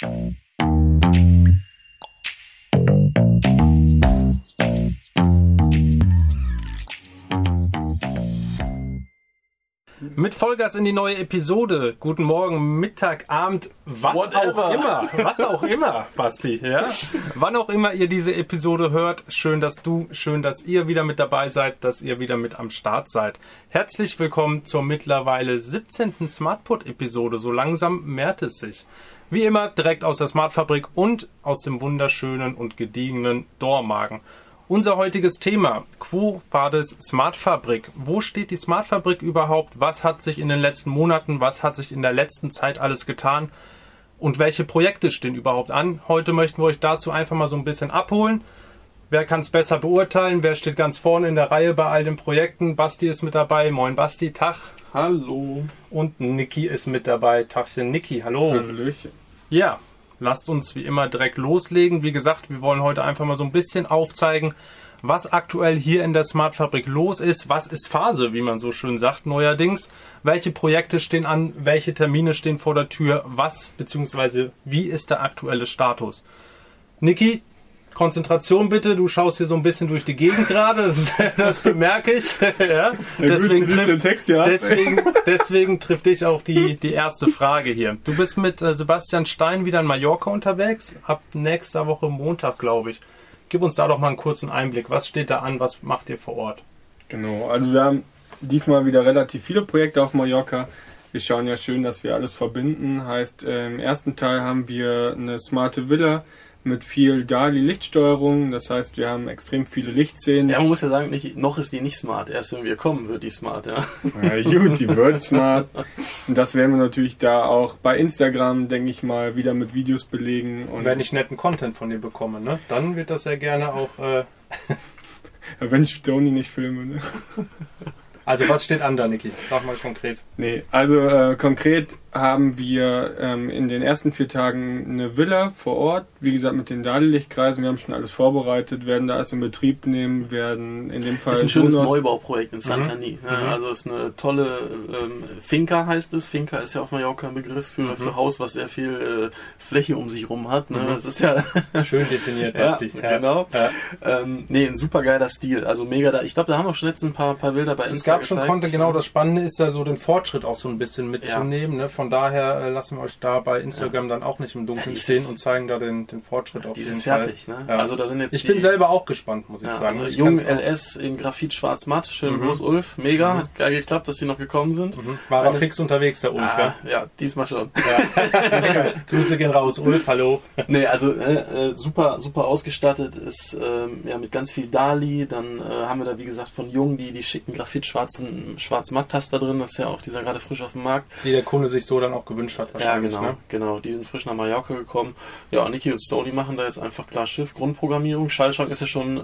Mit Vollgas in die neue Episode. Guten Morgen, Mittag, Abend, was Whatever. auch immer. Was auch immer, Basti. Ja? Wann auch immer ihr diese Episode hört, schön, dass du, schön, dass ihr wieder mit dabei seid, dass ihr wieder mit am Start seid. Herzlich willkommen zur mittlerweile 17. Smartput-Episode. So langsam mehrt es sich. Wie immer direkt aus der Smartfabrik und aus dem wunderschönen und gediegenen Dormagen. Unser heutiges Thema, Quo Vadis Smartfabrik. Wo steht die Smartfabrik überhaupt? Was hat sich in den letzten Monaten, was hat sich in der letzten Zeit alles getan? Und welche Projekte stehen überhaupt an? Heute möchten wir euch dazu einfach mal so ein bisschen abholen. Wer kann es besser beurteilen? Wer steht ganz vorne in der Reihe bei all den Projekten? Basti ist mit dabei. Moin Basti, Tag. Hallo. Und Niki ist mit dabei. Tagchen Niki, hallo. Hallöchen. Ja, lasst uns wie immer direkt loslegen. Wie gesagt, wir wollen heute einfach mal so ein bisschen aufzeigen, was aktuell hier in der Smartfabrik los ist. Was ist Phase, wie man so schön sagt, neuerdings. Welche Projekte stehen an, welche Termine stehen vor der Tür, was bzw. wie ist der aktuelle Status. Niki, Konzentration bitte, du schaust hier so ein bisschen durch die Gegend gerade, das, das bemerke ich. ja. Deswegen, liest den Text ja deswegen, deswegen trifft dich auch die, die erste Frage hier. Du bist mit äh, Sebastian Stein wieder in Mallorca unterwegs, ab nächster Woche Montag, glaube ich. Gib uns da doch mal einen kurzen Einblick. Was steht da an, was macht ihr vor Ort? Genau, also wir haben diesmal wieder relativ viele Projekte auf Mallorca. Wir schauen ja schön, dass wir alles verbinden. Heißt, äh, im ersten Teil haben wir eine smarte Villa mit viel DALI-Lichtsteuerung. Das heißt, wir haben extrem viele Lichtszenen. Ja, man muss ja sagen, nicht, noch ist die nicht smart. Erst wenn wir kommen, wird die smart, ja. Ja, gut, die wird smart. Und das werden wir natürlich da auch bei Instagram, denke ich mal, wieder mit Videos belegen. Und wenn ich netten Content von dir bekomme, ne, dann wird das ja gerne auch. Äh, wenn ich Tony nicht filme. Ne? also was steht an da, Niki? Sag mal konkret. Nee, also äh, konkret haben wir ähm, in den ersten vier Tagen eine Villa vor Ort, wie gesagt mit den Dali-Lichtkreisen, wir haben schon alles vorbereitet, werden da alles in Betrieb nehmen, werden in dem Fall ist ein schönes Sonos- Neubauprojekt in Santani. Ja, Mhm. Also ist eine tolle ähm, Finca heißt es. Finca ist ja auf Mallorca ein Begriff für, Mhm. für Haus, was sehr viel äh, Fläche um sich rum hat. Ne? Mhm. Das ist ja Schön definiert, Ja, Basti. genau. Ja. ähm, nee, ein super geiler Stil. Also mega da. Ich glaube, da haben wir schon letztens ein paar, paar Bilder bei Es Insta gab schon gezeigt. Content, genau das Spannende ist ja so den Fortschritt auch so ein bisschen mitzunehmen. Ne? Von daher äh, lassen wir euch da bei Instagram dann auch nicht im Dunkeln Ja, stehen und zeigen da den, den Fortschritt auf Die jeden sind Fall. fertig. Ne? Ja. Also da sind jetzt Ich bin selber auch gespannt, muss ich Ja, sagen. also Ich Jung LS in Graphit schwarz-matt, schön Mhm. groß Ulf, mega, Mhm. hat geil geklappt, dass die noch gekommen sind. Mhm. War er Eine- fix unterwegs, der Ulf, Ah, ja, diesmal schon. ja. Grüße gehen raus, Ulf, hallo. Nee, also äh, äh, super, super ausgestattet ist ähm, ja mit ganz viel Dali. Dann äh, haben wir da wie gesagt von Jung die die schicken Graphit schwarzen Schwarz-Matt-Taster drin. Das ist ja auch dieser gerade frisch auf dem Markt. Die der Kunde sich so dann auch gewünscht hat Ja, wahrscheinlich. genau, Ne? genau. Die sind frisch nach Mallorca gekommen. Ja, Niki und Stony machen da jetzt einfach klar Schiff. Grundprogrammierung. Schallschrank ist ja schon, äh,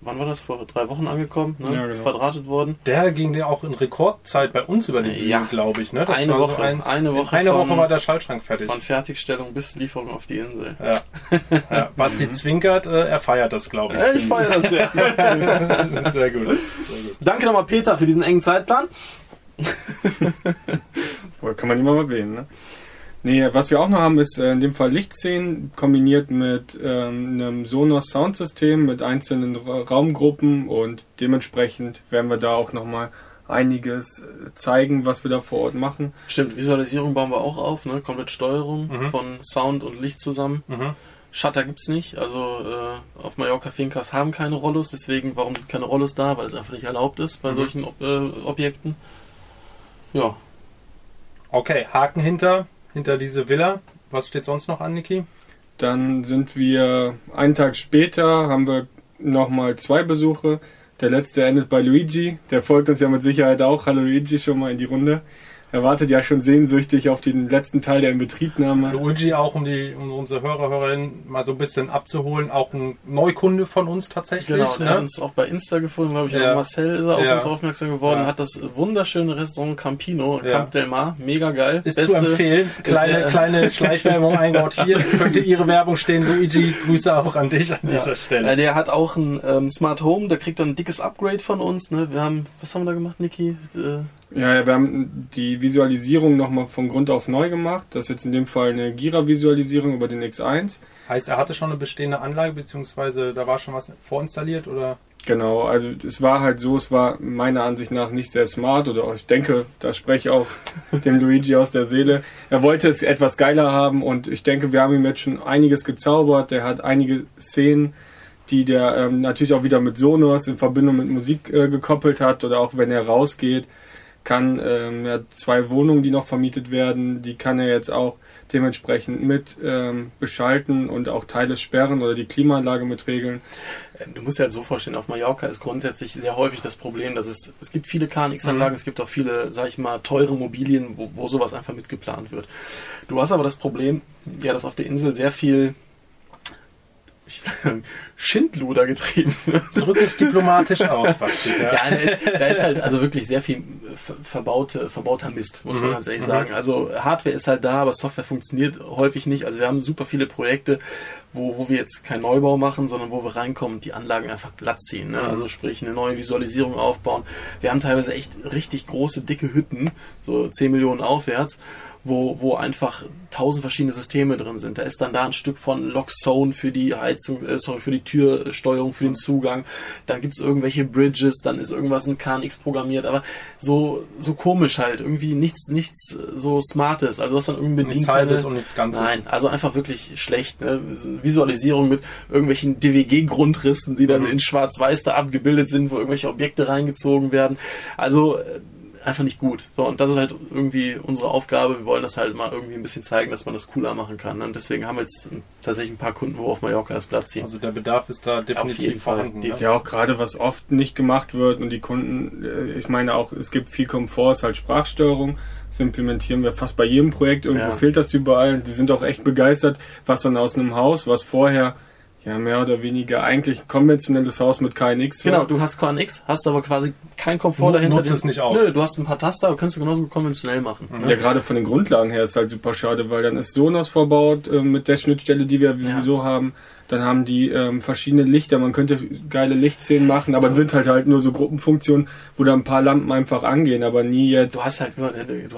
wann war das? Vor drei Wochen angekommen, ne? Ja, genau. Verdrahtet worden. Der ging ja auch in Rekordzeit bei uns über die Bühne, Ja. glaube ich. Ne? Eine war Woche, eine Woche eine Woche war der Schaltschrank fertig. Von Fertigstellung bis Lieferung auf die Insel. Ja. ja. Basti zwinkert, äh, er feiert das, glaube ich. Äh, ich feiere das sehr. Sehr gut. Sehr gut. Danke nochmal Peter für diesen engen Zeitplan. Boah, kann man nicht mal erwähnen, ne? Nee, was wir auch noch haben, ist äh, in dem Fall Lichtszenen kombiniert mit ähm, einem Sonos Soundsystem mit einzelnen Ra Raumgruppen und dementsprechend werden wir da auch nochmal einiges äh, zeigen, was wir da vor Ort machen. Stimmt, Visualisierung bauen wir auch auf, ne? Komplett Steuerung Mhm. von Sound und Licht zusammen. Mhm. Shutter gibt's nicht, also äh, auf Mallorca Fincas haben keine Rollos, deswegen warum sind keine Rollos da? Weil es einfach nicht erlaubt ist bei Mhm. solchen Ob äh, Objekten. Ja, Okay, Haken hinter, hinter diese Villa. Was steht sonst noch an, Niki? Dann sind wir einen Tag später, haben wir nochmal zwei Besuche. Der letzte endet bei Luigi. Der folgt uns ja mit Sicherheit auch. Hallo Luigi schon mal in die Runde. Er wartet ja schon sehnsüchtig auf den letzten Teil der Inbetriebnahme. Luigi auch, um, die, um unsere Hörer, Hörerinnen mal so ein bisschen abzuholen, auch ein Neukunde von uns tatsächlich. genau. Er hat ne? uns auch bei Insta gefunden, glaube ich. Ja. Marcel ist er auf Ja. uns aufmerksam geworden, Ja. hat das wunderschöne Restaurant Campino, Ja. Camp Del Mar, mega geil. Ist zu empfehlen. Kleine, der- kleine Schleichwerbung eingebaut hier. Könnte Ihre Werbung stehen. Luigi, Grüße auch an dich an dieser. Stelle. Der hat auch ein ähm, Smart Home, der kriegt dann ein dickes Upgrade von uns. Ne? Wir haben, was haben wir da gemacht, Niki? Äh, Ja, wir haben die Visualisierung nochmal von Grund auf neu gemacht. Das ist jetzt in dem Fall eine Gira-Visualisierung über den X1. Heißt, er hatte schon eine bestehende Anlage, beziehungsweise da war schon was vorinstalliert oder? Genau, also es war halt so, es war meiner Ansicht nach nicht sehr smart oder ich denke, da spreche ich auch dem Luigi aus der Seele. Er wollte es etwas geiler haben und ich denke, wir haben ihm jetzt schon einiges gezaubert. Der hat einige Szenen, die der ähm, natürlich auch wieder mit Sonos in Verbindung mit Musik äh, gekoppelt hat oder auch wenn er rausgeht, kann ähm, ja, zwei Wohnungen, die noch vermietet werden, die kann er jetzt auch dementsprechend mit ähm, beschalten und auch Teile sperren oder die Klimaanlage mit regeln. Ähm, du musst dir halt so vorstellen, auf Mallorca ist grundsätzlich sehr häufig das Problem, dass es, es gibt viele KNX-Anlagen, mhm. es gibt auch viele, sag ich mal, teure Mobilien, wo, wo sowas einfach mitgeplant wird. Du hast aber das Problem, ja, dass auf der Insel sehr viel Schindluder getrieben Drück es diplomatisch aus, Basti, ja. ja. da ist halt also wirklich sehr viel verbaute, verbauter Mist, muss man mhm. ganz ehrlich mhm. sagen. Also Hardware ist halt da, aber Software funktioniert häufig nicht. Also wir haben super viele Projekte, wo, wo wir jetzt keinen Neubau machen, sondern wo wir reinkommen und die Anlagen einfach glatt ziehen. Ne? Mhm. Also sprich eine neue Visualisierung aufbauen. Wir haben teilweise echt richtig große, dicke Hütten, so 10 Millionen aufwärts wo, wo einfach tausend verschiedene Systeme drin sind. Da ist dann da ein Stück von Lockzone für die Heizung, äh, sorry, für die Türsteuerung, für den Zugang. Dann gibt's irgendwelche Bridges, dann ist irgendwas mit KNX programmiert, aber so, so komisch halt. Irgendwie nichts, nichts so Smartes. Also was dann irgendwie bedient. Nichts halbes und nichts Ganzes. Nein, also einfach wirklich schlecht. Ne? Visualisierung mit irgendwelchen DWG-Grundrissen, die dann mhm. in Schwarz-Weiß da abgebildet sind, wo irgendwelche Objekte reingezogen werden. Also äh, einfach nicht gut. So, und das ist halt irgendwie unsere Aufgabe. Wir wollen das halt mal irgendwie ein bisschen zeigen, dass man das cooler machen kann. Und deswegen haben wir jetzt tatsächlich ein paar Kunden, wo auf Mallorca das Platz ziehen. Also der Bedarf ist da definitiv vorhanden. Ne? Ja, auch gerade was oft nicht gemacht wird und die Kunden, äh, ich meine auch, es gibt viel Komfort, ist halt Sprachsteuerung. Das implementieren wir fast bei jedem Projekt. Irgendwo ja. fehlt das überall. Die sind auch echt begeistert, was dann aus einem Haus, was vorher ja, mehr oder weniger eigentlich ein konventionelles Haus mit KNX. Genau, du hast KNX, hast aber quasi kein Komfort dahinter. Nutzt es nicht aus. Nö, du hast ein paar Taster, kannst du genauso konventionell machen. Mhm. Ne? Ja, gerade von den Grundlagen her ist halt super schade, weil dann ist Sonos verbaut äh, mit der Schnittstelle, die wir sowieso ja. haben. Dann haben die ähm, verschiedene Lichter. Man könnte geile Lichtszenen machen, aber sind halt halt nur so Gruppenfunktionen, wo da ein paar Lampen einfach angehen, aber nie jetzt. Du hast halt, du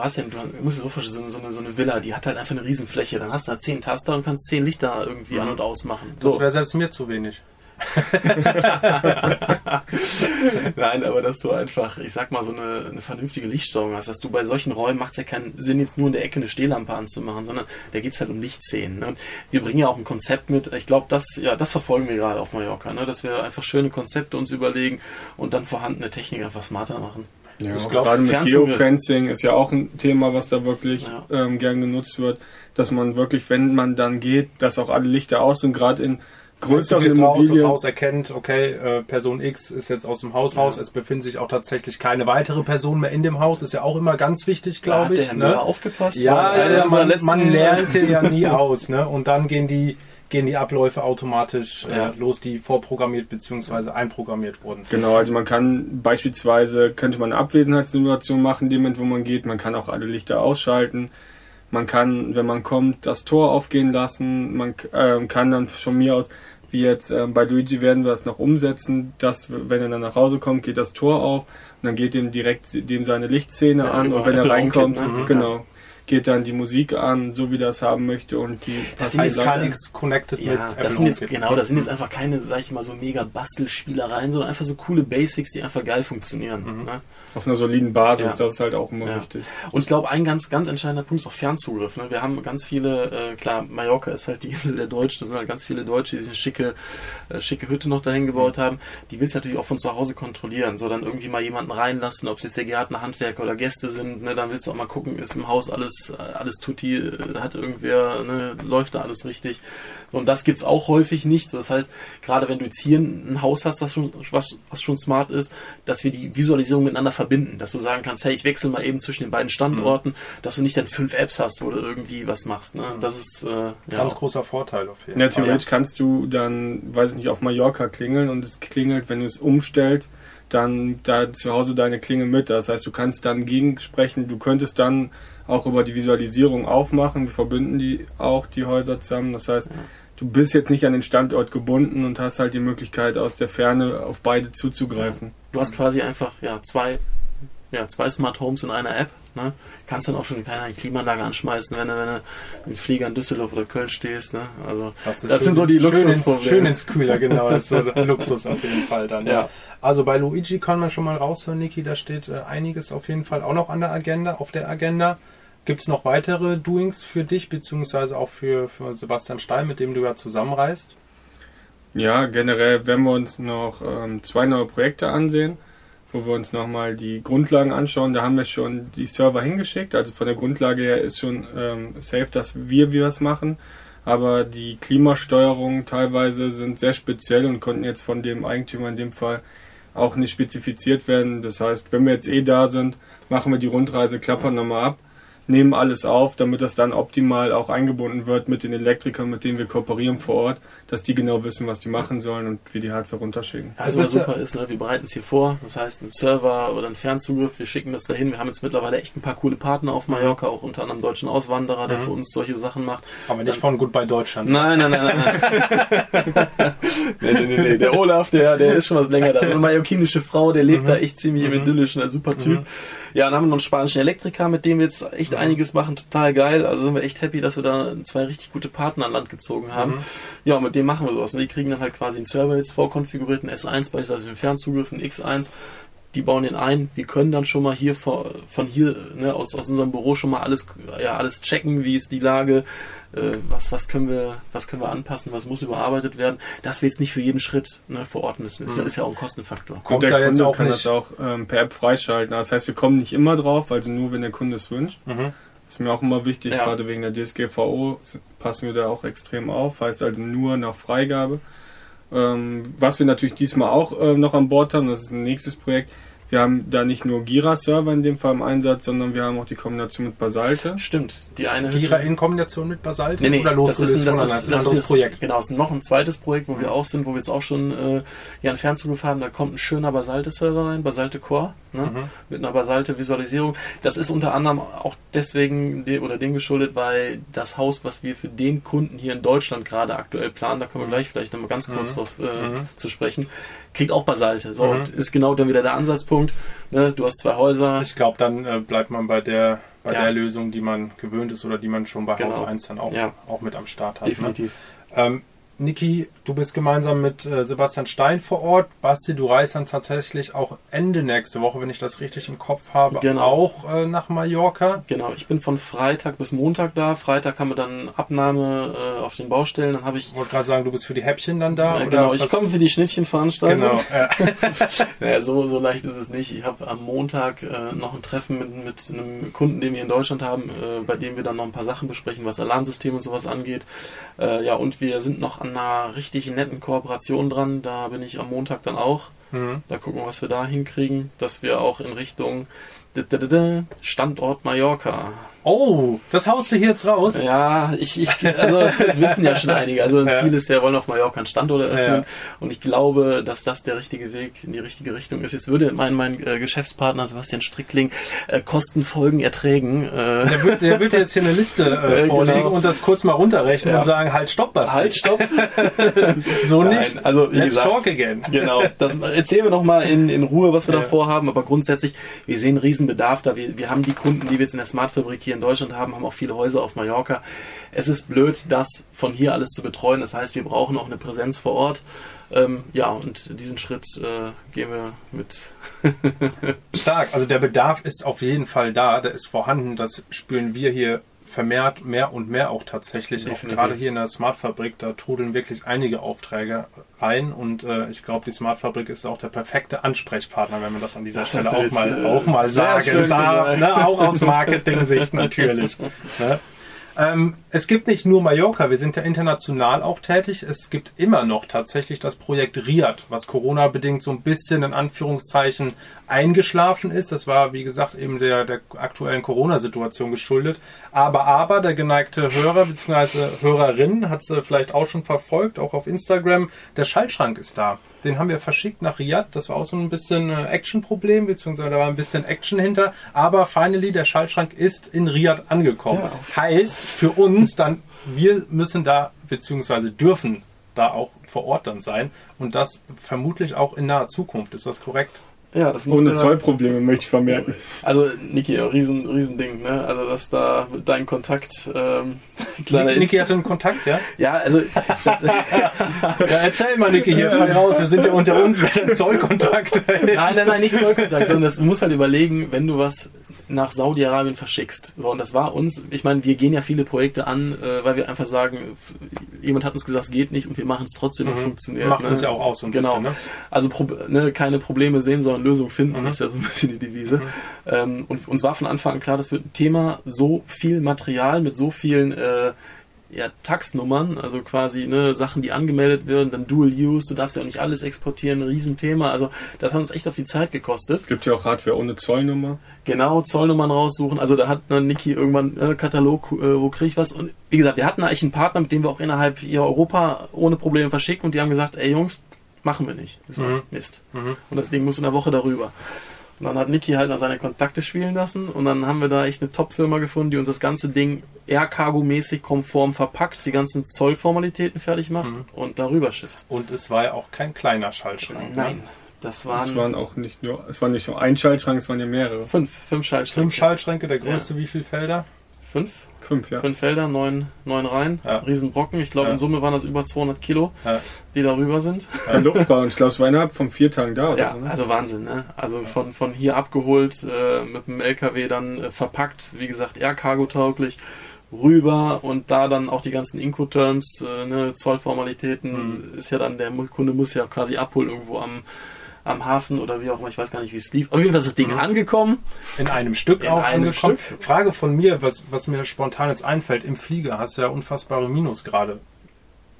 hast ja, du musst dir so vorstellen, so eine, so eine Villa, die hat halt einfach eine Riesenfläche. Dann hast du halt zehn Taster und kannst zehn Lichter irgendwie mhm. an und aus machen. So. Das wäre selbst mir zu wenig. Nein, aber dass du einfach, ich sag mal, so eine, eine vernünftige Lichtsteuerung hast, dass du bei solchen Räumen macht es ja keinen Sinn, jetzt nur in der Ecke eine Stehlampe anzumachen, sondern da geht es halt um Lichtszenen. Ne? wir bringen ja auch ein Konzept mit, ich glaube, das, ja, das verfolgen wir gerade auf Mallorca, ne? dass wir einfach schöne Konzepte uns überlegen und dann vorhandene Technik einfach smarter machen. Ja, ich glaube, gerade mit Geofencing ist ja auch ein Thema, was da wirklich ja. ähm, gern genutzt wird, dass man wirklich, wenn man dann geht, dass auch alle Lichter aus sind, gerade in größere. Raus, das Haus erkennt, okay, äh, Person X ist jetzt aus dem Haus raus, ja. es befindet sich auch tatsächlich keine weitere Person mehr in dem Haus, ist ja auch immer ganz wichtig, glaube ich. Der ne? aufgepasst? Ja, ja man, man lernte ja nie aus, ne? Und dann gehen die gehen die Abläufe automatisch äh, los, die vorprogrammiert bzw. einprogrammiert wurden. Genau, also man kann beispielsweise, könnte man eine Abwesenheitssimulation machen, in dem Moment, wo man geht, man kann auch alle Lichter ausschalten, man kann, wenn man kommt, das Tor aufgehen lassen, man äh, kann dann von mir aus wie jetzt ähm, bei Luigi werden wir es noch umsetzen, dass wenn er dann nach Hause kommt, geht das Tor auf. Und dann geht ihm direkt dem seine Lichtszene ja, an und wenn er reinkommt, ne? genau, geht dann die Musik an, so wie es haben möchte und die das sind jetzt gar nichts connected ja, mit das sind jetzt, Genau, das sind jetzt einfach keine, sag ich mal, so mega Bastelspielereien, sondern einfach so coole Basics, die einfach geil funktionieren. Mhm. Ne? Auf einer soliden Basis, ja. das ist halt auch immer ja. wichtig. Und ich glaube, ein ganz, ganz entscheidender Punkt ist auch Fernzugriff. Ne? Wir haben ganz viele, äh, klar, Mallorca ist halt die Insel der Deutschen, da sind halt ganz viele Deutsche, die eine schicke, äh, schicke Hütte noch dahin gebaut mhm. haben. Die willst du natürlich auch von zu Hause kontrollieren. So dann irgendwie mal jemanden reinlassen, ob es jetzt der Gärtner, Handwerker oder Gäste sind, ne? dann willst du auch mal gucken, ist im Haus alles, äh, alles tutti, äh, hat irgendwer, ne? läuft da alles richtig. Und das gibt's auch häufig nicht. Das heißt, gerade wenn du jetzt hier ein Haus hast, was schon, was, was schon smart ist, dass wir die Visualisierung miteinander verbinden, dass du sagen kannst, hey, ich wechsle mal eben zwischen den beiden Standorten, mhm. dass du nicht dann fünf Apps hast, wo du irgendwie was machst. Ne? Das ist äh, ja, ganz großer Vorteil auf jeden Fall. Ja, theoretisch kannst du dann, weiß ich nicht, auf Mallorca klingeln und es klingelt, wenn du es umstellst, dann da zu Hause deine Klinge mit. Das heißt, du kannst dann gegensprechen, du könntest dann auch über die Visualisierung aufmachen. Wir verbinden die auch die Häuser zusammen. Das heißt, ja du bist jetzt nicht an den Standort gebunden und hast halt die Möglichkeit aus der Ferne auf beide zuzugreifen. Du hast quasi einfach ja zwei ja, zwei Smart Homes in einer App. Ne? Kannst dann auch schon eine Klimaanlage anschmeißen, wenn du, wenn du im Flieger in Düsseldorf oder Köln stehst. Ne? Also Das, das sind so die schön Luxusprobleme. schön ins Kühler, genau. Das ist so ein Luxus auf jeden Fall dann. Ja. Also bei Luigi kann man schon mal raushören, Niki, da steht äh, einiges auf jeden Fall auch noch an der Agenda, auf der Agenda. Gibt es noch weitere Doings für dich, beziehungsweise auch für, für Sebastian Stein, mit dem du ja zusammenreist? Ja, generell werden wir uns noch ähm, zwei neue Projekte ansehen, wo wir uns nochmal die Grundlagen anschauen. Da haben wir schon die Server hingeschickt. Also von der Grundlage her ist schon ähm, safe, dass wir wir was machen. Aber die Klimasteuerungen teilweise sind sehr speziell und konnten jetzt von dem Eigentümer in dem Fall auch nicht spezifiziert werden. Das heißt, wenn wir jetzt eh da sind, machen wir die Rundreise, klappern nochmal ab, nehmen alles auf, damit das dann optimal auch eingebunden wird mit den Elektrikern, mit denen wir kooperieren vor Ort, dass die genau wissen, was die machen sollen und wir die Hardware runterschicken. Also was super ist, ne? wir bereiten es hier vor, das heißt ein Server oder ein Fernzugriff, wir schicken das dahin. Wir haben jetzt mittlerweile echt ein paar coole Partner auf Mallorca, auch unter anderem deutschen Auswanderer, der Mhm. für uns solche Sachen macht. Aber nicht von Goodbye Deutschland. Nein, nein, nein, nein. nein. nee, nee, nee, nee. Der Olaf, der, der ist schon was länger da. Eine mallorquinische Frau, der lebt da echt ziemlich im Idyllischen, ein super Typ. Ja, dann haben wir noch einen spanischen Elektriker, mit dem wir jetzt echt einiges machen, total geil. Also sind wir echt happy, dass wir da zwei richtig gute Partner an Land gezogen haben. Ja, und mit dem machen wir sowas. Die kriegen dann halt quasi einen Server jetzt vorkonfiguriert, einen S1 beispielsweise einen Fernzugriff, einen X1 die bauen den ein. Wir können dann schon mal hier vor, von hier ne, aus, aus unserem Büro schon mal alles ja alles checken, wie ist die Lage, äh, was was können wir was können wir anpassen, was muss überarbeitet werden, dass wir jetzt nicht für jeden Schritt ne, vor Ort müssen. Das ist, ja- ist ja auch ein Kostenfaktor. Kommt und der da jetzt Kunde auch kann nicht- das auch ähm, per App freischalten. Das heißt, wir kommen nicht immer drauf, also nur wenn der Kunde es wünscht. Mhm. Ist mir auch immer wichtig, Ja. gerade wegen der DSGVO passen wir da auch extrem auf. Heißt also nur nach Freigabe. Ähm, was wir natürlich diesmal auch äh, noch an Bord haben, das ist ein nächstes Projekt. Wir haben da nicht nur Gira-Server in dem Fall im Einsatz, sondern wir haben auch die Kombination mit Basalte. Stimmt, die eine Gira in Kombination mit Basalt Nee, nee, oder das ist losgelöst ein, das von ist, ein, ein anderes ist, Projekt? Genau, es ist noch ein zweites Projekt, wo wir auch sind, wo wir jetzt auch schon äh, ja, einen Fernzugriff haben. Da kommt ein schöner Basalte-Server rein, Basalte Core, ne? Mhm. mit einer Basalte-Visualisierung. Das ist unter anderem auch deswegen de oder dem geschuldet, weil das Haus, was wir für den Kunden hier in Deutschland gerade aktuell planen, da kommen wir gleich vielleicht nochmal ganz kurz Mhm. drauf äh, Mhm. zu sprechen, kriegt auch Basalte. So, Mhm. und ist genau dann wieder der Ansatzpunkt. Ne? Du hast zwei Häuser. Ich glaube, dann äh, bleibt man bei der bei Ja. der Lösung, die man gewöhnt ist oder die man schon bei Genau. Haus 1 dann auch, Ja. auch mit am Start hat. Ne? Definitiv. Ähm, Niki, du bist gemeinsam mit äh, Sebastian Stein vor Ort. Basti, du reist dann tatsächlich auch Ende nächste Woche, wenn ich das richtig im Kopf habe, Genau. auch äh, nach Mallorca. Genau, ich bin von Freitag bis Montag da. Freitag haben wir dann Abnahme äh, auf den Baustellen. Dann habe ich Ich wollte gerade sagen, du bist für die Häppchen dann da. genau, ich komme für die Schnittchenveranstaltung. Genau. Naja, so, so leicht ist es nicht. Ich habe am Montag noch ein Treffen mit, mit einem Kunden, den wir in Deutschland haben, bei dem wir dann noch ein paar Sachen besprechen, was Alarmsystem und sowas angeht. Ja, und wir sind noch an einer richtig netten Kooperation dran. Da bin ich am Montag dann auch. Mhm. Da gucken wir, was wir da hinkriegen, dass wir auch in Richtung Standort Mallorca Oh, das haust du hier jetzt raus. Ja, ich, ich also das wissen ja schon einige. Also ein Ja. Ziel ist, der wollen auf Mallorca einen Standort eröffnen. Ja. Und ich glaube, dass das der richtige Weg in die richtige Richtung ist. Jetzt würde mein, mein äh, Geschäftspartner Sebastian Strickling äh, Kosten, Folgen, Erträgen. Äh, Der wird, der wird jetzt hier eine Liste äh, Äh, vorlegen genau. und das kurz mal runterrechnen Ja. und sagen, halt, stopp, Basti. halt, stopp. So Nein, nicht. also wie Let's gesagt, talk again. Genau. Das erzählen wir nochmal in, in Ruhe, was wir Ja. da vorhaben. Aber grundsätzlich, wir sehen einen Riesenbedarf da. Wir, wir haben die Kunden, die wir jetzt in der Smartfabrik hier in Deutschland haben, haben auch viele Häuser auf Mallorca. Es ist blöd, das von hier alles zu betreuen. Das heißt, wir brauchen auch eine Präsenz vor Ort. Ähm, ja, und diesen Schritt äh, gehen wir mit. Stark. Also der Bedarf ist auf jeden Fall da. Der ist vorhanden. Das spüren wir hier vermehrt mehr und mehr auch tatsächlich. Auch gerade hier in der Smartfabrik, da trudeln wirklich einige Aufträge rein. Und äh, ich glaube, die Smartfabrik ist auch der perfekte Ansprechpartner, wenn man das an dieser Das Stelle du auch mal, äh, auch mal sagen schön darf. Ne? Auch aus Marketing-Sicht natürlich. Ne? Ähm, es gibt nicht nur Mallorca, wir sind ja international auch tätig. Es gibt immer noch tatsächlich das Projekt RIAD, was Corona-bedingt so ein bisschen in Anführungszeichen eingeschlafen ist. Das war, wie gesagt, eben der, der aktuellen Corona-Situation geschuldet. Aber, aber, der geneigte Hörer bzw. Hörerin hat es vielleicht auch schon verfolgt, auch auf Instagram. Der Schaltschrank ist da. Den haben wir verschickt nach Riyadh. Das war auch so ein bisschen äh, Action-Problem, beziehungsweise da war ein bisschen Action hinter. Aber finally, der Schaltschrank ist in Riyadh angekommen. Ja. Heißt für uns dann, wir müssen da, beziehungsweise dürfen da auch vor Ort dann sein. Und das vermutlich auch in naher Zukunft. Ist das korrekt? Ja, das Ohne Zollprobleme möchte ich vermerken. Also, Niki, riesen, riesen Ding, ne? Also, dass da dein Kontakt, ähm, kleiner Niki hatte einen Kontakt, ja? Ja, also. Das, ja, erzähl mal, Niki, hier frei raus. Wir sind ja unter uns, wer denn Zollkontakt? nein, nein, nein, nicht Zollkontakt, sondern das, du musst halt überlegen, wenn du was nach Saudi-Arabien verschickst. So, und das war uns, ich meine, wir gehen ja viele Projekte an, äh, weil wir einfach sagen, jemand hat uns gesagt, es geht nicht und wir machen es trotzdem, es Mhm. funktioniert. Macht ne? uns ja auch aus so ein Genau. bisschen, ne? Also Pro ne, keine Probleme sehen, sondern Lösungen finden, Mhm. ist ja so ein bisschen die Devise. Ähm, und uns war von Anfang an klar, das wird ein Thema, so viel Material mit so vielen äh, ja, Taxnummern, also quasi ne, Sachen, die angemeldet werden, dann Dual Use, du darfst ja auch nicht alles exportieren, ein Riesenthema. Also das hat uns echt auf die Zeit gekostet. Es gibt ja auch Hardware ohne Zollnummer. Genau, Zollnummern raussuchen. Also da hat dann Niki irgendwann äh, Katalog, äh, wo kriege ich was. Und wie gesagt, wir hatten eigentlich einen Partner, mit dem wir auch innerhalb Europa ohne Probleme verschicken und die haben gesagt, ey Jungs, machen wir nicht. Ich so, Mhm. Mist. Mhm. Und das Ding muss in der Woche darüber. Und dann hat Niki halt noch seine Kontakte spielen lassen und dann haben wir da echt eine Top-Firma gefunden, die uns das ganze Ding Air-Cargo-mäßig konform verpackt, die ganzen Zollformalitäten fertig macht Mhm. und darüber schifft. Und es war ja auch kein kleiner Schaltschrank. Nein, Ne? das waren, Es waren auch nicht nur, es war nicht nur ein Schaltschrank, es waren ja mehrere. fünf, fünf Schaltschränke. Fünf Schaltschränke, der größte wie viel Felder? Fünf? Fünf, ja. Fünf Felder, neun, neun Reihen, Ja. Riesenbrocken. Ich glaube, Ja. in Summe waren das über 200 Kilo, Ja. die darüber sind. Ein Luftfahrt. Und ich glaube, es war innerhalb von vier Tagen da oder Ja, so. Ne? also Wahnsinn, ne? Also von, von hier abgeholt, äh, mit dem LKW dann äh, verpackt, wie gesagt, Air-Cargo tauglich, rüber und da dann auch die ganzen Incoterms, äh, ne, Zollformalitäten, ist ja dann, der Kunde muss ja quasi abholen irgendwo am, am Hafen oder wie auch immer, ich weiß gar nicht, wie es lief. Auf jeden Fall ist das Ding Mhm. angekommen. In einem Stück In auch einem angekommen. Stück. Frage von mir, was, was mir spontan jetzt einfällt. Im Flieger hast du ja unfassbare Minusgrade.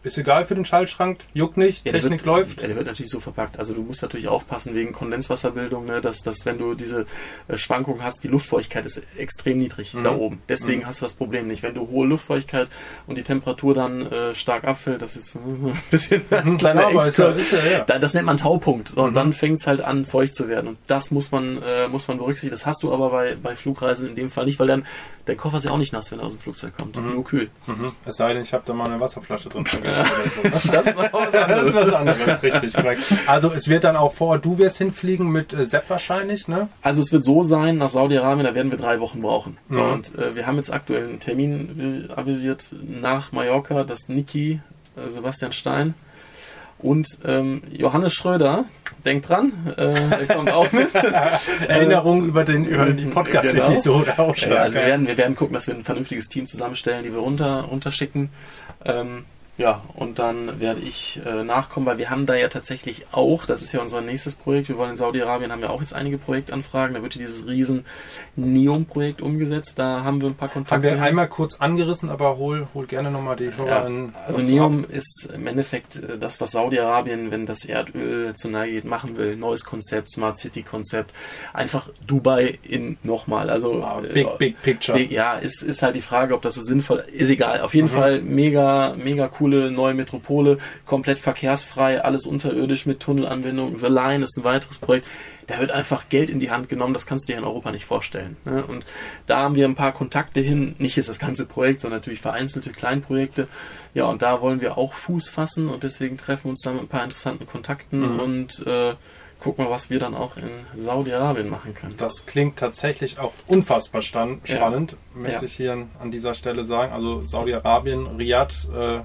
Ist egal für den Schaltschrank, juckt nicht, Ja, Technik wird, läuft. Ja, der wird natürlich so verpackt. Also du musst natürlich aufpassen wegen Kondenswasserbildung, ne, dass, dass wenn du diese äh, Schwankungen hast, die Luftfeuchtigkeit ist extrem niedrig Mhm. da oben. Deswegen Mhm. hast du das Problem nicht. Wenn du hohe Luftfeuchtigkeit und die Temperatur dann äh, stark abfällt, das ist ein bisschen ein kleiner Ja, ja Exkurs. ja. Da, das nennt man Taupunkt. Und Mhm. dann fängt es halt an, feucht zu werden. Und das muss man, äh, muss man berücksichtigen. Das hast du aber bei, bei Flugreisen in dem Fall nicht, weil dann der Koffer ist ja auch nicht nass, wenn er aus dem Flugzeug kommt. Mhm. Nur kühl. Mhm. Es sei denn, ich habe da mal eine Wasserflasche drin Ne? Das ist was Das ist anderes. was anderes, richtig, korrekt. Also es wird dann auch vor, du wirst hinfliegen mit äh, Sepp wahrscheinlich, ne? Also es wird so sein, nach Saudi-Arabien, da werden wir drei Wochen brauchen. Mhm. Und äh, wir haben jetzt aktuell einen Termin vis- avisiert nach Mallorca, dass Niki, äh, Sebastian Stein und ähm, Johannes Schröder, denkt dran, äh, der kommt auch mit. Erinnerung über, den, über die Podcast-Episode auch schon. Ja, also wir werden, wir werden gucken, dass wir ein vernünftiges Team zusammenstellen, die wir runter, runterschicken. Ähm, ja, und dann werde ich äh, nachkommen, weil wir haben da ja tatsächlich auch, das ist ja unser nächstes Projekt, wir wollen in Saudi-Arabien, haben ja auch jetzt einige Projektanfragen, da wird hier dieses riesen NEOM-Projekt umgesetzt, da haben wir ein paar Haben Kontakte. wir hin. einmal kurz angerissen, aber hol, hol gerne nochmal die Hörer Ja, also NEOM ab. ist im Endeffekt äh, das, was Saudi-Arabien, wenn das Erdöl zu nahe geht, machen will. Neues Konzept, Smart City-Konzept. Einfach Dubai in nochmal. Also Wow, äh, big, big picture. Big- Ja, ist, ist halt die Frage, ob das so sinnvoll ist. egal. Auf jeden Mhm. Fall mega, mega coole neue Metropole, komplett verkehrsfrei, alles unterirdisch mit Tunnelanbindung. The Line ist ein weiteres Projekt. Da wird einfach Geld in die Hand genommen, das kannst du dir in Europa nicht vorstellen. Ne? Und da haben wir ein paar Kontakte hin, nicht jetzt das ganze Projekt, sondern natürlich vereinzelte Kleinprojekte. Ja, und da wollen wir auch Fuß fassen und deswegen treffen wir uns da mit ein paar interessanten Kontakten Mhm. und äh, gucken mal, was wir dann auch in Saudi-Arabien machen können. Das klingt tatsächlich auch unfassbar stan- Ja. spannend, möchte Ja. ich hier an dieser Stelle sagen. Also Saudi-Arabien, Riyadh, äh,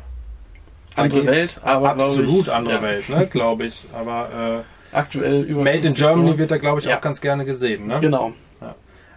Andere Welt, aber absolut ich, andere ja. Welt, ne, glaube ich. Aber Aktuell äh, über Made in 50 Germany wird da, glaube ich, Ja. auch ganz gerne gesehen. Ne? Genau.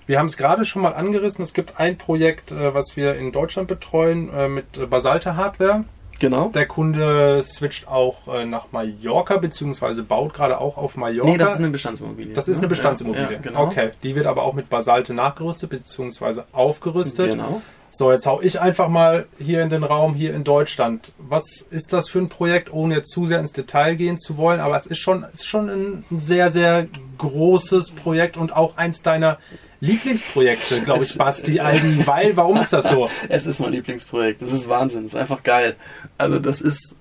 Wir haben es gerade schon mal angerissen. Es gibt ein Projekt, äh, was wir in Deutschland betreuen, äh, mit Basalte Hardware. Genau. Der Kunde switcht auch äh, nach Mallorca, beziehungsweise baut gerade auch auf Mallorca. Nee, das ist eine Bestandsimmobilie. Das ist eine ne? Bestandsimmobilie. Ja, genau. Okay, die wird aber auch mit Basalte nachgerüstet bzw. aufgerüstet. Genau. So, jetzt hau ich einfach mal hier in den Raum, hier in Deutschland. Was ist das für ein Projekt, ohne jetzt zu sehr ins Detail gehen zu wollen? Aber es ist schon, ist schon ein sehr, sehr großes Projekt und auch eins deiner Lieblingsprojekte, glaube ich, Es- Basti, Aldi, weil, warum ist das so? Es ist mein Lieblingsprojekt. Das ist Wahnsinn. Das ist einfach geil. Also das ist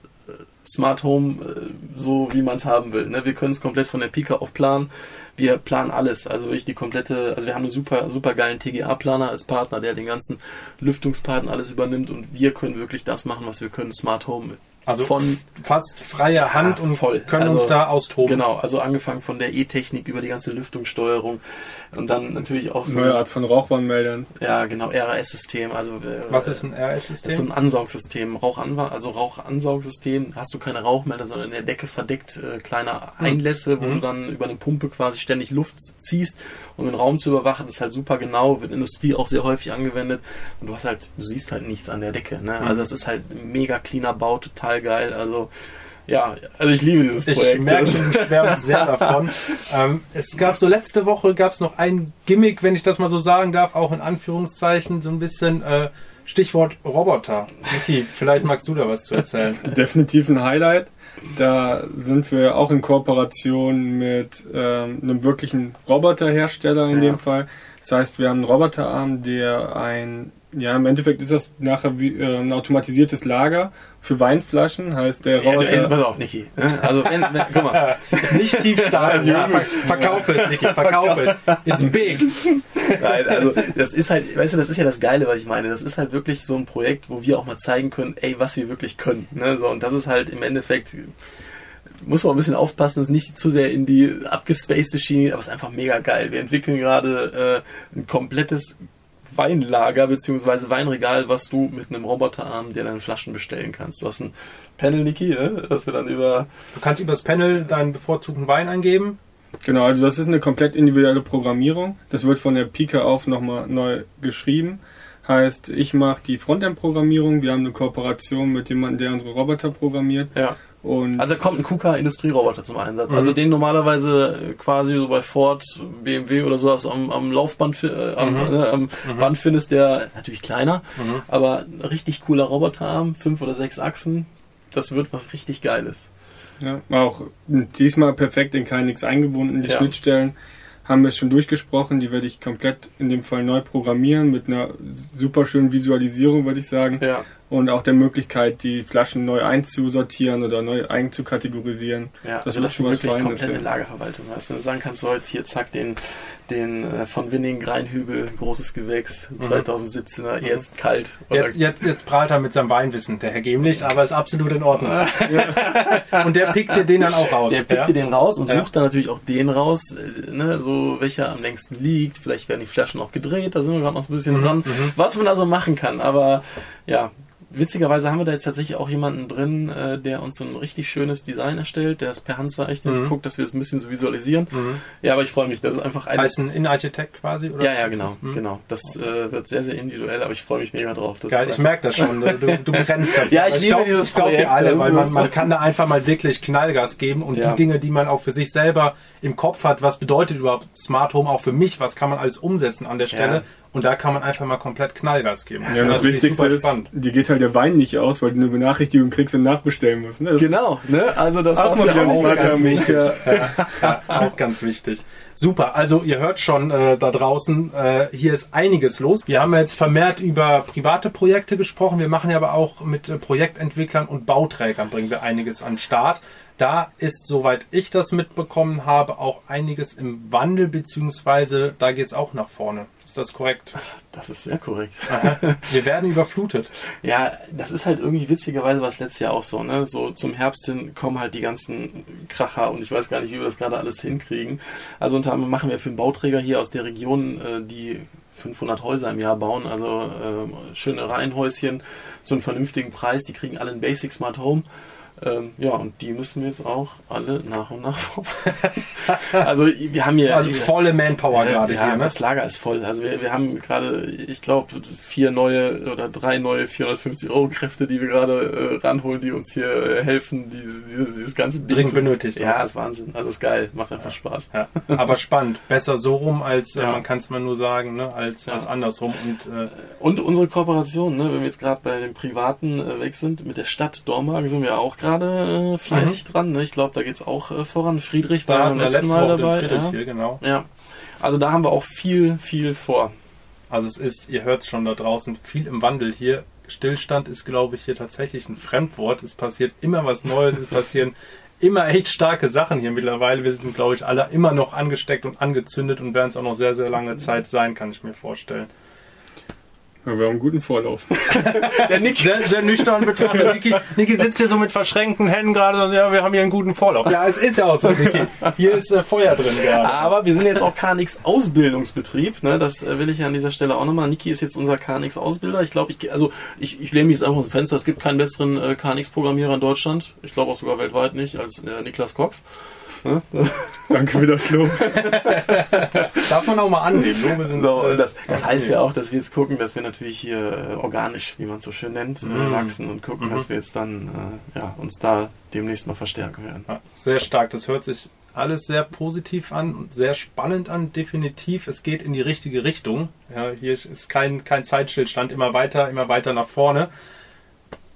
Smart Home äh, so, wie man es haben will. Ne? Wir können es komplett von der Pika auf planen. Wir planen alles. Also ich die komplette, also wir haben einen super, super geilen TGA-Planer als Partner, der den ganzen Lüftungsparten alles übernimmt und wir können wirklich das machen, was wir können. Smart Home Also von fast freier Hand Ja, und voll. können Also, uns da austoben. Genau, also angefangen von der E-Technik über die ganze Lüftungssteuerung und dann natürlich auch so Neue Art von Rauchwarnmeldern. ja genau RAS-System. Also äh, Was ist ein Das ist so ein Ansaugsystem, Rauchanwa also Rauchansaugsystem. Hast du keine Rauchmelder, sondern in der Decke verdeckt äh, kleine Einlässe, wo Mhm. du dann über eine Pumpe quasi ständig Luft ziehst, um den Raum zu überwachen. Das ist halt super genau, wird in der Industrie auch sehr häufig angewendet. Und du hast halt, du siehst halt nichts an der Decke. Ne? Mhm. Also das ist halt ein mega cleaner Bau, total geil. Also ja, also ich liebe dieses Ich Projekt. merke, Das- du schwärmst sehr davon. Ähm, es gab so letzte Woche gab es noch ein Gimmick, wenn ich das mal so sagen darf, auch in Anführungszeichen, so ein bisschen äh, Stichwort Roboter. Niki, vielleicht magst du da was zu erzählen. Definitiv ein Highlight. Da sind wir auch in Kooperation mit ähm, einem wirklichen Roboterhersteller in Ja. dem Fall. Das heißt, wir haben einen Roboterarm, der ein, ja, im Endeffekt ist das nachher wie, äh, ein automatisiertes Lager für Weinflaschen. Heißt, der Ja, Roboter. du, pass auf, Niki. ne? Also wenn, wenn, guck mal, Nicht tief starten, ja, ver verkauf es, Niki, verkauf es. It's big. Nein, also das ist halt, weißt du, das ist ja das Geile, was ich meine. Das ist halt wirklich so ein Projekt, wo wir auch mal zeigen können, ey, was wir wirklich können. Ne? So, und das ist halt im Endeffekt, muss man ein bisschen aufpassen, dass nicht zu sehr in die abgespacede Schiene, aber es ist einfach mega geil. Wir entwickeln gerade äh, ein komplettes Weinlager beziehungsweise Weinregal, was du mit einem Roboterarm dir deine Flaschen bestellen kannst. Du hast ein Panel, Niki, ne? das wir dann über Du kannst übers Panel deinen bevorzugten Wein eingeben. Genau, also das ist eine komplett individuelle Programmierung. Das wird von der Pike auf nochmal neu geschrieben. Heißt, ich mache die Frontend-Programmierung. Wir haben eine Kooperation mit jemandem, der unsere Roboter programmiert. ja. Und Also kommt ein KUKA-Industrieroboter zum Einsatz. Mhm. Also den normalerweise quasi so bei Ford, BMW oder sowas am, am Laufband, äh, am, Mhm. äh, am Band findest, der natürlich kleiner, Mhm. aber ein richtig cooler Roboterarm, fünf oder sechs Achsen, das wird was richtig Geiles. Ja, auch diesmal perfekt in KNX eingebunden. Die Ja. Schnittstellen haben wir schon durchgesprochen. Die werde ich komplett in dem Fall neu programmieren mit einer super schönen Visualisierung, würde ich sagen. Ja, Und auch der Möglichkeit, die Flaschen neu einzusortieren oder neu einzukategorisieren. ja. Das also dass schon du was wirklich komplette ja. Lagerverwaltung hast. Dann sagen kannst du jetzt hier, zack, den, den äh, von Winning Greinhügel, großes Gewächs, 2017er, jetzt kalt. Oder Jetzt, jetzt, jetzt prahlt er mit seinem Weinwissen, der Herr Gemlicht, aber ist absolut in Ordnung. Und der pickt dir den dann auch raus. Der pickt ja? dir den raus und Ja. sucht dann natürlich auch den raus, äh, ne, so welcher am längsten liegt. Vielleicht werden die Flaschen auch gedreht, da sind wir gerade noch ein bisschen Mhm, dran, was man da so machen kann. Aber ja, witzigerweise haben wir da jetzt tatsächlich auch jemanden drin, äh, der uns so ein richtig schönes Design erstellt, der es per Hand zeichnet, Mhm. guckt, dass wir es ein bisschen so visualisieren. Mhm. Ja, aber ich freue mich, das ist einfach alles. Heißt ein Innenarchitekt quasi? Oder ja, ja, genau? Mhm. genau. Das äh, wird sehr, sehr individuell, aber ich freue mich mega drauf. Das Geil, ich merke das schon. Du, du brennst dafür. Ja, ich liebe glaub- dieses Ich Projekt. alle, weil man, man kann da einfach mal wirklich Knallgas geben und Ja. die Dinge, die man auch für sich selber im Kopf hat, was bedeutet überhaupt Smart Home auch für mich, was kann man alles umsetzen an der Stelle Ja. Und da kann man einfach mal komplett Knallgas geben. Ja, und das ich Wichtigste super ist, spannend. dir geht halt der Wein nicht aus, weil du eine Benachrichtigung kriegst, wenn du nachbestellen musst. Ne? Das Genau, ne? Also das Auch wieder auch ganz wichtig. Ja, ja, auch ganz wichtig. Super, also ihr hört schon äh, da draußen, äh, hier ist einiges los. Wir haben jetzt vermehrt über private Projekte gesprochen, wir machen ja aber auch mit äh, Projektentwicklern und Bauträgern bringen wir einiges an den Start. Da ist, soweit ich das mitbekommen habe, auch einiges im Wandel, beziehungsweise da geht's auch nach vorne. Ist das korrekt? Das ist sehr korrekt. Wir werden überflutet. Ja, das ist halt irgendwie witzigerweise was letztes Jahr auch so, ne? So zum Herbst hin kommen halt die ganzen Kracher und ich weiß gar nicht, wie wir das gerade alles hinkriegen. Also unter anderem machen wir für einen Bauträger hier aus der Region, äh, die 500 Häuser im Jahr bauen, also äh, schöne Reihenhäuschen zu einem vernünftigen Preis. Die kriegen alle ein Basic Smart Home. Ähm, ja, und die müssen wir jetzt auch alle nach und nach vorbereiten. also wir haben hier Also volle Manpower ja, gerade ja, hier. Ne? das Lager ist voll. Also wir, wir haben gerade, ich glaube, vier neue oder drei neue 450 Euro Kräfte, die wir gerade äh, ranholen, die uns hier äh, helfen, dieses, dieses, dieses ganze Ding Dringend benötigt. Ja, ist Wahnsinn. Also ist geil, macht einfach Spaß. Ja, aber spannend. Besser so rum, als äh, Ja. man kann es mal nur sagen, ne, als, Ja. als andersrum. Und äh, Und unsere Kooperation, ne, wenn wir jetzt gerade bei den Privaten äh, weg sind, mit der Stadt Dormagen sind wir auch gerade äh, fleißig dran. Ne? Ich glaube, da geht's auch äh, voran. Friedrich war beim letzten letzte Mal Woche dabei. Friedrich Ja. hier, genau. ja. Also da haben wir auch viel, viel vor. Also es ist, ihr hört es schon da draußen, viel im Wandel hier. Stillstand ist, glaube ich, hier tatsächlich ein Fremdwort. Es passiert immer was Neues, es passieren immer echt starke Sachen hier mittlerweile. Wir sind, glaube ich, alle immer noch angesteckt und angezündet und werden es auch noch sehr, sehr lange Zeit sein, kann ich mir vorstellen. Ja, wir haben einen guten Vorlauf. Der Nick, sehr, sehr nüchtern betrachtet. Niki, Niki sitzt hier so mit verschränkten Händen gerade und sagt, ja, wir haben hier einen guten Vorlauf. Ja, es ist ja auch so, Niki. Hier ist äh, Feuer drin gerade. Aber wir sind jetzt auch KNX Ausbildungsbetrieb, ne? Das äh, will ich ja an dieser Stelle auch nochmal. Niki ist jetzt unser KNX Ausbilder. Ich glaube, ich also ich, ich lehne mich jetzt einfach aus dem Fenster. Es gibt keinen besseren äh, KNX Programmierer in Deutschland. Ich glaube auch sogar weltweit nicht als äh, Niklas Cox. Ne? Danke für das Lob. Darf man auch mal annehmen. Lobe sind, So, äh, das, das heißt ja auch, dass wir jetzt gucken, dass wir natürlich hier äh, organisch, wie man es so schön nennt, äh, Mhm. wachsen und gucken, Mhm. dass wir jetzt dann äh, ja, uns da demnächst noch verstärken werden. Sehr stark. Das hört sich alles sehr positiv an und sehr spannend an, definitiv. Es geht in die richtige Richtung. Ja, hier ist kein, kein Zeitstillstand, immer weiter, immer weiter nach vorne.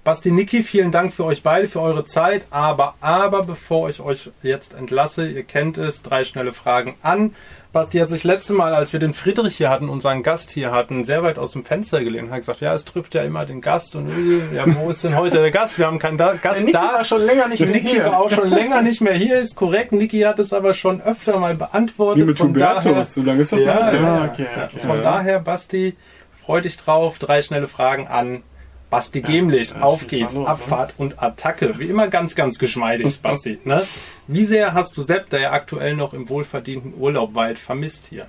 Basti, Niki, vielen Dank für euch beide, für eure Zeit. Aber, aber, bevor ich euch jetzt entlasse, ihr kennt es, drei schnelle Fragen an. Basti hat sich letzte Mal, als wir den Friedrich hier hatten, unseren Gast hier hatten, sehr weit aus dem Fenster gelehnt und hat gesagt, ja, es trifft ja immer den Gast und äh, ja, wo ist denn heute der Gast? Wir haben keinen da Gast Niki da. war schon länger nicht mehr Niki hier. war auch schon länger nicht mehr hier, ist korrekt. Niki hat es aber schon öfter mal beantwortet. Wie mit Von Hubertus, daher- so lange ist das ja, noch nicht. ja, ja. okay, okay. Von daher, Basti, freu dich drauf. Drei schnelle Fragen an Basti Gemlicht. dann Auf geht's. los, Abfahrt und Attacke. Wie immer ganz, ganz geschmeidig, Basti. Ne? Wie sehr hast du Sepp, der ja aktuell noch im wohlverdienten Urlaub weilt, vermisst hier?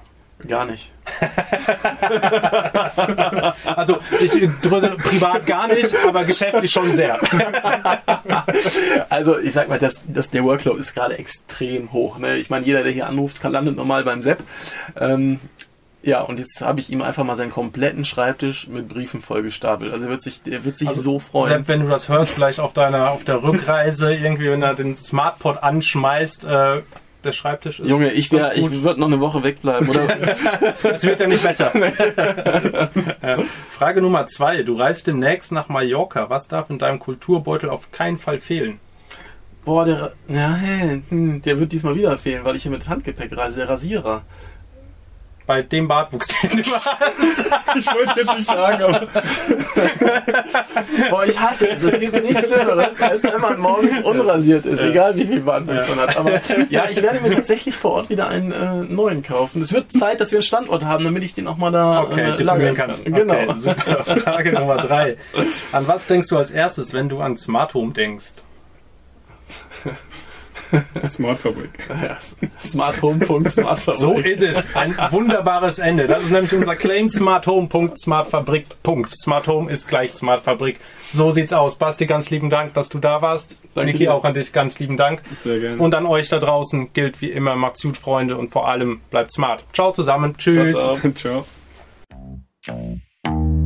Gar nicht. Also, ich dröse privat gar nicht, aber geschäftlich schon sehr. Also ich sag mal, das, das, der Workload ist gerade extrem hoch. Ne? Ich meine, jeder, der hier anruft, kann, landet normal beim Sepp. Ähm, ja, und jetzt habe ich ihm einfach mal seinen kompletten Schreibtisch mit Briefen vollgestapelt. Also er wird sich, er wird sich Also, so freuen. Sepp, wenn du das hörst, vielleicht auf deiner, auf der Rückreise, irgendwie, wenn er den Smartpod anschmeißt, äh, der Schreibtisch ist. Junge, ich wär, ich würde noch eine Woche wegbleiben, oder? Es wird ja nicht besser. Ja. Frage Nummer zwei. Du reist demnächst nach Mallorca. Was darf in deinem Kulturbeutel auf keinen Fall fehlen? Boah, der, ja, hm, der wird diesmal wieder fehlen, weil ich hier mit Handgepäck reise, der Rasierer. Bei dem Bartwuchs, den du hast. Ich wollte jetzt nicht sagen, aber Boah, ich hasse es. Es gibt nichts Schlimmeres, als wenn man morgens unrasiert ist, egal wie viel Bartwuchs man hat. Aber ja, ich werde mir tatsächlich vor Ort wieder einen äh, neuen kaufen. Es wird Zeit, dass wir einen Standort haben, damit ich den auch mal da Okay, äh, lagern kann. Genau. Okay, super. Frage Nummer drei. An was denkst du als erstes, wenn du an Smart Home denkst? Smartfabrik. Ja, Smart Home. Smart So ist es. Ein wunderbares Ende. Das ist nämlich unser Claim Smart Home. Smart Fabrik. Smart Home ist gleich Smart Fabrik. So sieht's aus. Basti, ganz lieben Dank, dass du da warst. Danke Niki, dir. auch an dich ganz lieben Dank. Sehr gerne. Und an euch da draußen gilt wie immer, macht's gut, Freunde, und vor allem bleibt smart. Ciao zusammen. Tschüss. Ciao, ciao. Ciao.